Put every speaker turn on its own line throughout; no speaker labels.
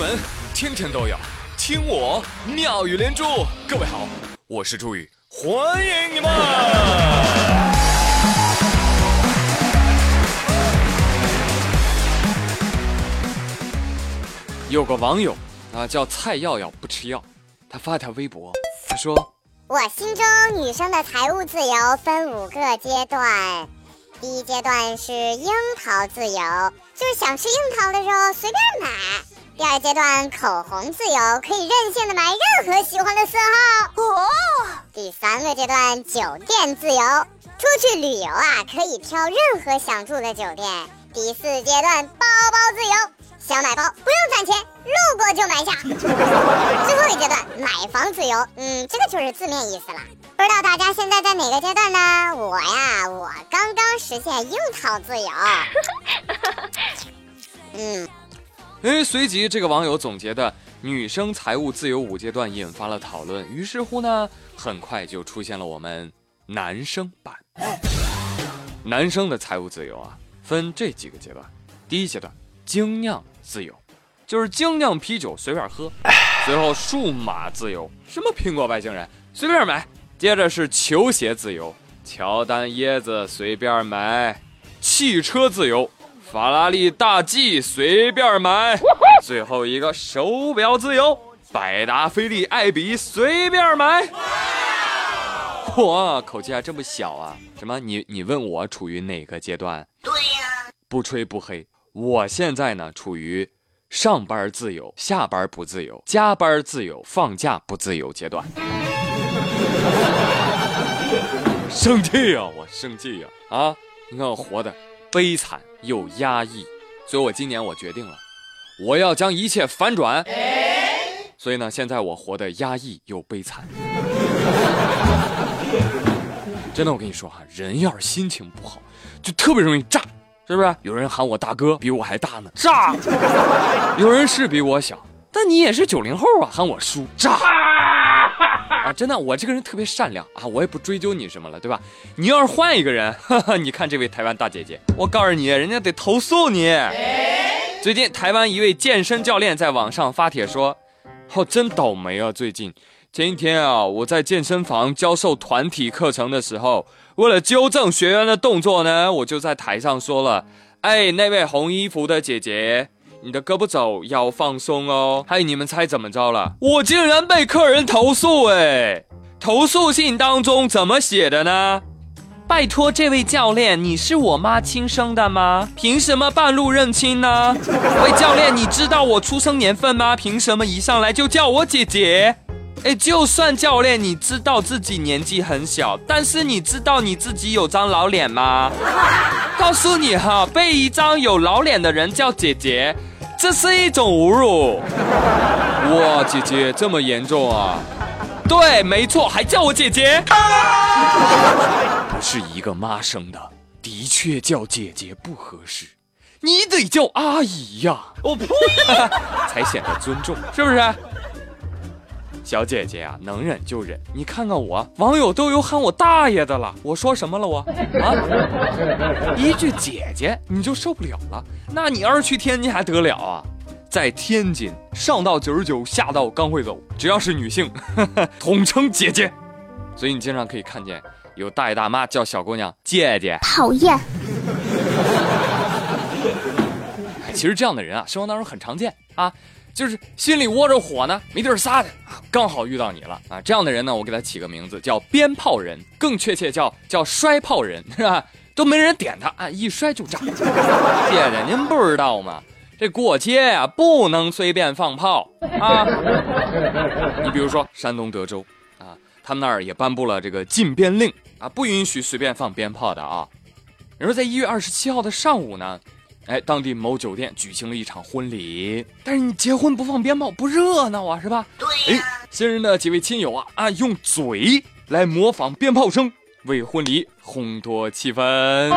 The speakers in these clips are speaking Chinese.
门天天都有听我妙语连珠。各位好，我是朱宇，欢迎你们。有个网友啊叫蔡耀耀不吃药，他发条微博，他说：“
我心中女生的财务自由分五个阶段，第一阶段是樱桃自由，就是想吃樱桃的时候随便买；第二阶段口红自由，可以任性的买任何喜欢的色号；哦，第三个阶段酒店自由，出去旅游啊可以挑任何想住的酒店；第四阶段包包自由。”想买包不用攒钱，路过就买下。最后一阶段买房自由，嗯，这个就是字面意思了。不知道大家现在在哪个阶段呢？我呀，我刚刚实现樱桃自由。
嗯，哎，随即这个网友总结的女生财务自由五阶段引发了讨论，于是乎呢，很快就出现了我们男生版。男生的财务自由啊，分这几个阶段。第一阶段，精酿。自由，就是精酿啤酒随便喝。随后数码自由，什么苹果外星人随便买。接着是球鞋自由，乔丹椰子随便买。汽车自由，法拉利大 G 随便买。最后一个手表自由，百达翡丽爱彼随便买。哇，口气还这么小啊？什么？你你问我处于哪个阶段？
对呀，
不吹不黑。我现在呢，处于上班自由、下班不自由、加班自由、放假不自由阶段。生气呀，我生气呀！啊，你看我活的悲惨又压抑，所以我今年我决定了，我要将一切反转。所以呢，现在我活得压抑又悲惨。真的，我跟你说哈，人要是心情不好，就特别容易炸。是不是有人喊我大哥，比我还大呢？炸！有人是比我小，但你也是九零后啊，喊我叔，炸！啊，真的，我这个人特别善良啊，我也不追究你什么了，对吧？你要是换一个人，哈哈，你看这位台湾大姐姐，我告诉你，人家得投诉你。最近台湾一位健身教练在网上发帖说：“哦，真倒霉啊，最近。”前一天啊，我在健身房教授团体课程的时候，为了纠正学员的动作呢，我就在台上说了：“哎，那位红衣服的姐姐，你的胳膊肘要放松哦。”嗨，你们猜怎么着了？我竟然被客人投诉哎！投诉信当中怎么写的呢？拜托，这位教练，你是我妈亲生的吗？凭什么半路认亲呢？喂，教练，你知道我出生年份吗？凭什么一上来就叫我姐姐？哎，就算教练你知道自己年纪很小，但是你知道你自己有张老脸吗？告诉你哈，被一张有老脸的人叫姐姐，这是一种侮辱。哇，姐姐这么严重啊？对，没错，还叫我姐姐。不是一个妈生的，的确叫姐姐不合适，你得叫阿姨呀。我呸，才显得尊重，是不是？小姐姐啊，能忍就忍。你看看我，网友都有喊我大爷的了。我说什么了我？啊，一句姐姐你就受不了了？那你要是去天津还得了啊？在天津，上到九十九，下到刚会走，只要是女性，统称姐姐。所以你经常可以看见有大爷大妈叫小姑娘姐姐。
讨厌。
其实这样的人啊，生活当中很常见啊。就是心里窝着火呢，没地儿撒的，刚好遇到你了啊！这样的人呢，我给他起个名字叫鞭炮人，更确切叫叫摔炮人，是吧？都没人点他啊，一摔就炸。姐姐，您不知道吗？这过节呀，不能随便放炮啊！你比如说山东德州啊，他们那儿也颁布了这个禁鞭令啊，不允许随便放鞭炮的啊。然后在一月二十七号的上午呢。哎，当地某酒店举行了一场婚礼，但是你结婚不放鞭炮不热闹啊，是吧？
对
呀。新人的几位亲友啊啊，用嘴来模仿鞭炮声，为婚礼烘托气氛。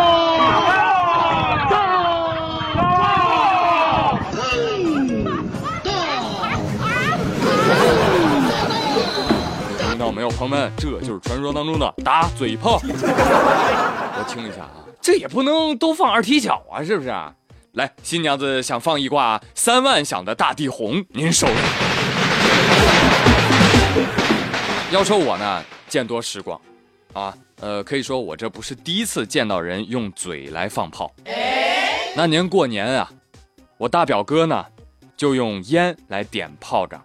听到没有，朋友们？这就是传说当中的打嘴炮。我听一下啊，这也不能都放二踢脚啊，是不是？来，新娘子想放一挂三万响的大地红，您收着。要说我呢，见多识广，啊，呃，可以说我这不是第一次见到人用嘴来放炮。那年过年啊，我大表哥呢，就用烟来点炮仗，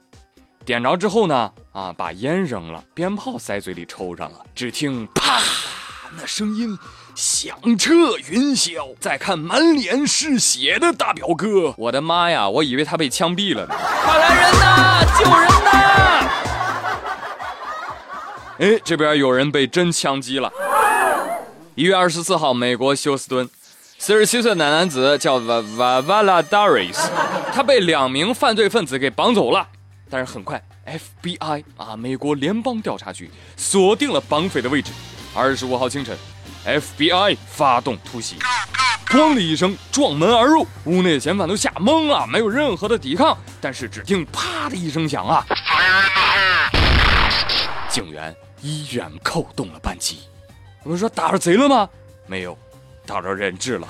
点着之后呢，啊，把烟扔了，鞭炮塞嘴里抽上了，只听啪，那声音。响彻云霄，再看满脸是血的大表哥，我的妈呀！我以为他被枪毙了呢！快来人呐！救人呐！哎，这边有人被真枪击了。一月二十四号，美国休斯敦，四十七岁的男子叫瓦瓦瓦拉达瑞斯，他被两名犯罪分子给绑走了。但是很快，FBI 啊，美国联邦调查局锁定了绑匪的位置。二十五号清晨。FBI 发动突袭，咣的一声撞门而入，屋内的嫌犯都吓懵了，没有任何的抵抗。但是只听啪的一声响啊，警员依然扣动了扳机。我们说打着贼了吗？没有，打着人质了。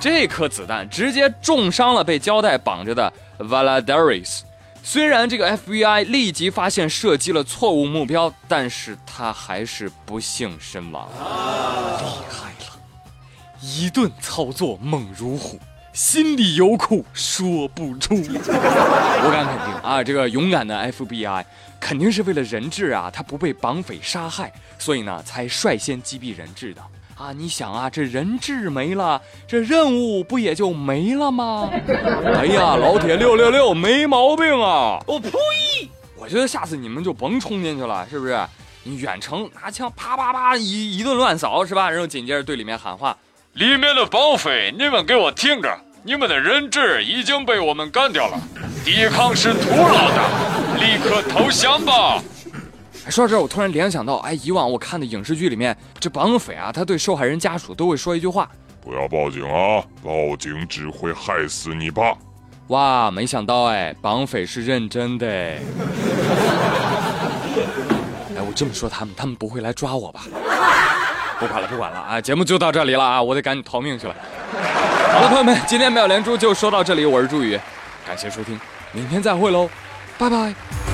这颗子弹直接重伤了被胶带绑着的 Valadares。虽然这个 FBI 立即发现射击了错误目标，但是他还是不幸身亡。厉害了，一顿操作猛如虎，心里有苦说不出。我敢肯定啊，这个勇敢的 FBI 肯定是为了人质啊，他不被绑匪杀害，所以呢才率先击毙人质的。啊，你想啊，这人质没了，这任务不也就没了吗？哎呀，老铁六六六，没毛病啊！我呸！我觉得下次你们就甭冲进去了，是不是？你远程拿枪啪啪啪一一顿乱扫，是吧？然后紧接着对里面喊话：“里面的绑匪，你们给我听着，你们的人质已经被我们干掉了，抵抗是徒劳的，立刻投降吧！”说到这儿，我突然联想到，哎，以往我看的影视剧里面，这绑匪啊，他对受害人家属都会说一句话：“
不要报警啊，报警只会害死你爸。”
哇，没想到哎，绑匪是认真的哎。哎，我这么说他们，他们不会来抓我吧？不管了，不管了啊，节目就到这里了啊，我得赶紧逃命去了。好了，朋友们，今天妙连珠就说到这里，我是朱宇，感谢收听，明天再会喽，拜拜。